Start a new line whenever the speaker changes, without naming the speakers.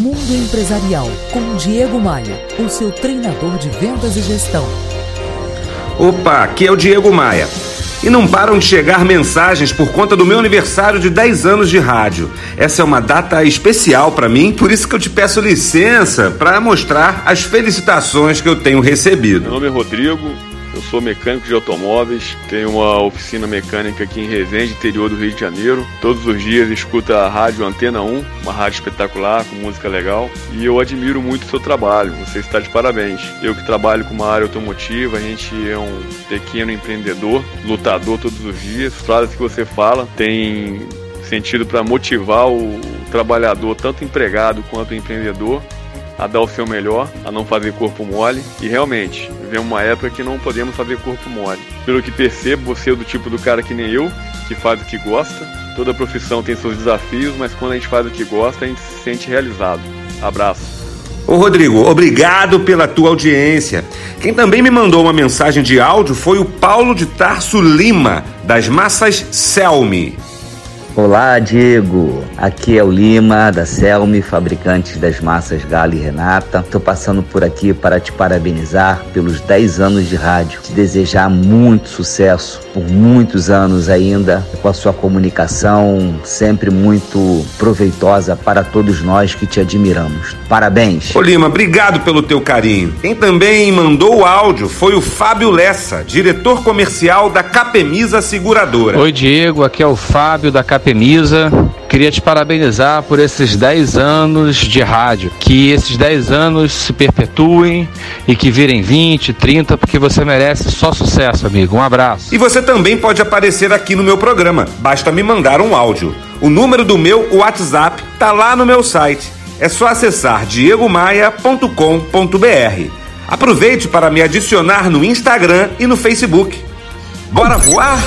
Mundo Empresarial com Diego Maia, o seu treinador de vendas e gestão.
Opa, aqui é o Diego Maia. E não param de chegar mensagens por conta do meu aniversário de 10 anos de rádio. Essa é uma data especial para mim, por isso que eu te peço licença para mostrar as felicitações que eu tenho recebido.
Meu nome é Rodrigo, eu sou mecânico de automóveis, tenho uma oficina mecânica aqui em Resende, interior do Rio de Janeiro. Todos os dias escuta a rádio Antena 1, uma rádio espetacular, com música legal. E eu admiro muito o seu trabalho, você está de parabéns. Eu que trabalho com uma área automotiva, a gente é um pequeno empreendedor, lutador todos os dias. As frases que você fala tem sentido para motivar o trabalhador, tanto empregado quanto empreendedor, a dar o seu melhor, a não fazer corpo mole. E realmente, vivemos uma época que não podemos fazer corpo mole. Pelo que percebo, você é do tipo do cara que nem eu, que faz o que gosta. Toda profissão tem seus desafios, mas quando a gente faz o que gosta, a gente se sente realizado. Abraço.
Ô Rodrigo, obrigado pela tua audiência. Quem também me mandou uma mensagem de áudio foi o Paulo de Tarso Lima, das Massas Selmi.
Olá, Diego. Aqui é o Lima, da Selmi, fabricantes das massas Galo e Renata. Estou passando por aqui para te parabenizar pelos 10 anos de rádio. Te desejar muito sucesso por muitos anos ainda, com a sua comunicação sempre muito proveitosa para todos nós que te admiramos. Parabéns.
Ô Lima, obrigado pelo teu carinho. Quem também mandou o áudio foi o Fábio Lessa, diretor comercial da Capemisa Seguradora.
Oi, Diego. Aqui é o Fábio da Capemisa. Queria te parabenizar por esses 10 anos de rádio. Que esses 10 anos se perpetuem e que virem 20, 30, porque você merece só sucesso, amigo. Um abraço.
E você também pode aparecer aqui no meu programa. Basta me mandar um áudio. O número do meu WhatsApp tá lá no meu site. É só acessar diegomaia.com.br. Aproveite para me adicionar no Instagram e no Facebook. Bora voar?